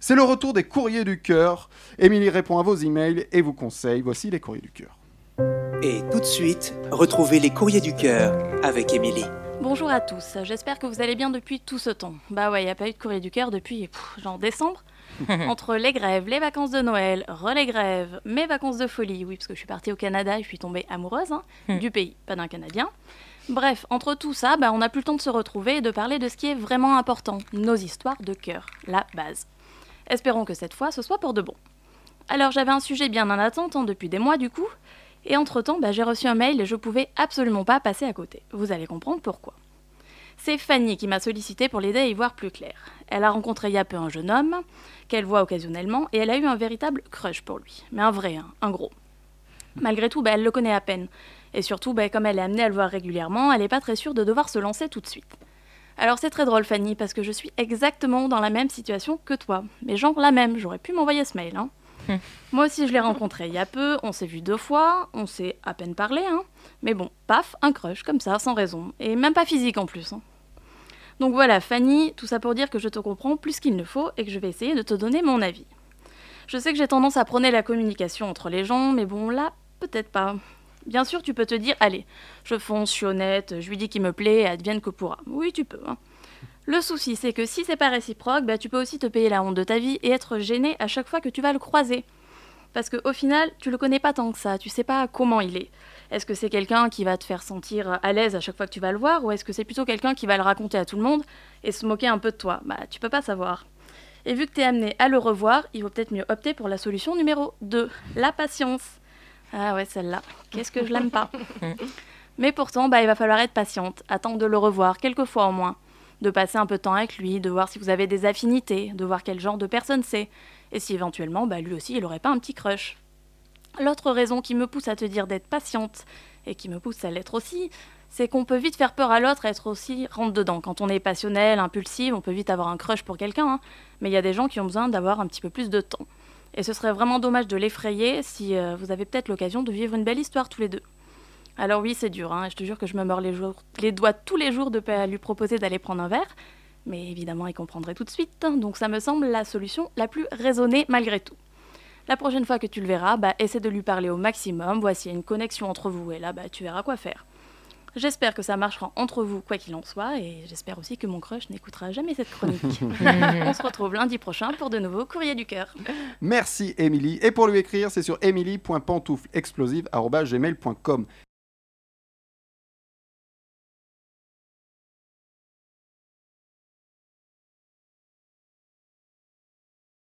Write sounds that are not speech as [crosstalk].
C'est le retour des courriers du cœur. Émilie répond à vos emails et vous conseille. Voici les courriers du cœur. Et tout de suite, retrouvez les courriers du cœur avec Émilie. Bonjour à tous, j'espère que vous allez bien depuis tout ce temps. Bah ouais, il n'y a pas eu de courrier du cœur depuis pff, genre décembre. [laughs] Entre les grèves, les vacances de Noël, relais grèves, mes vacances de folie, oui, parce que je suis partie au Canada et je suis tombée amoureuse hein, du pays, pas d'un Canadien. Bref, entre tout ça, bah, on n'a plus le temps de se retrouver et de parler de ce qui est vraiment important, nos histoires de cœur, la base. Espérons que cette fois, ce soit pour de bon. Alors j'avais un sujet bien en attente hein, depuis des mois du coup, et entre-temps, bah, j'ai reçu un mail et je pouvais absolument pas passer à côté. Vous allez comprendre pourquoi. C'est Fanny qui m'a sollicité pour l'aider à y voir plus clair. Elle a rencontré il y a peu un jeune homme, qu'elle voit occasionnellement, et elle a eu un véritable crush pour lui. Mais un vrai, hein, un gros. Malgré tout, bah, elle le connaît à peine. Et surtout, bah, comme elle est amenée à le voir régulièrement, elle n'est pas très sûre de devoir se lancer tout de suite. Alors c'est très drôle Fanny, parce que je suis exactement dans la même situation que toi. Mais genre la même, j'aurais pu m'envoyer ce mail. Hein. Moi aussi, je l'ai rencontré il y a peu, on s'est vu deux fois, on s'est à peine parlé, hein. Mais bon, paf, un crush, comme ça, sans raison. Et même pas physique en plus. Hein. Donc voilà, Fanny, tout ça pour dire que je te comprends plus qu'il ne faut et que je vais essayer de te donner mon avis. Je sais que j'ai tendance à prôner la communication entre les gens, mais bon, là, peut-être pas. Bien sûr, tu peux te dire, allez, je fonce, je suis honnête, je lui dis qu'il me plaît, advienne que pourra. Oui, tu peux. Hein. Le souci, c'est que si c'est pas réciproque, bah, tu peux aussi te payer la honte de ta vie et être gêné à chaque fois que tu vas le croiser. Parce qu'au final, tu le connais pas tant que ça, tu sais pas comment il est. Est-ce que c'est quelqu'un qui va te faire sentir à l'aise à chaque fois que tu vas le voir, ou est-ce que c'est plutôt quelqu'un qui va le raconter à tout le monde et se moquer un peu de toi? Bah, tu peux pas savoir. Et vu que tu es amené à le revoir, il vaut peut-être mieux opter pour la solution numéro 2, la patience. Ah ouais, celle-là, qu'est-ce que je l'aime pas. [laughs] [laughs] Mais pourtant, bah, il va falloir être patiente, attendre de le revoir, quelques fois au moins de passer un peu de temps avec lui, de voir si vous avez des affinités, de voir quel genre de personne c'est, et si éventuellement, bah, lui aussi, il n'aurait pas un petit crush. L'autre raison qui me pousse à te dire d'être patiente, et qui me pousse à l'être aussi, c'est qu'on peut vite faire peur à l'autre et être aussi rentre dedans. Quand on est passionnel, impulsif, on peut vite avoir un crush pour quelqu'un, hein. mais il y a des gens qui ont besoin d'avoir un petit peu plus de temps. Et ce serait vraiment dommage de l'effrayer si euh, vous avez peut-être l'occasion de vivre une belle histoire tous les deux. Alors oui, c'est dur, hein. je te jure que je me mords les, doigts tous les jours de lui proposer d'aller prendre un verre, mais évidemment il comprendrait tout de suite, donc ça me semble la solution la plus raisonnée malgré tout. La prochaine fois que tu le verras, bah, essaie de lui parler au maximum, voici une connexion entre vous, et là bah, tu verras quoi faire. J'espère que ça marchera entre vous, quoi qu'il en soit, et j'espère aussi que mon crush n'écoutera jamais cette chronique. [laughs] On se retrouve lundi prochain pour de nouveaux courriers du cœur. Merci Émilie. Et pour lui écrire, c'est sur emily.pantouflexplosive.gmail.com.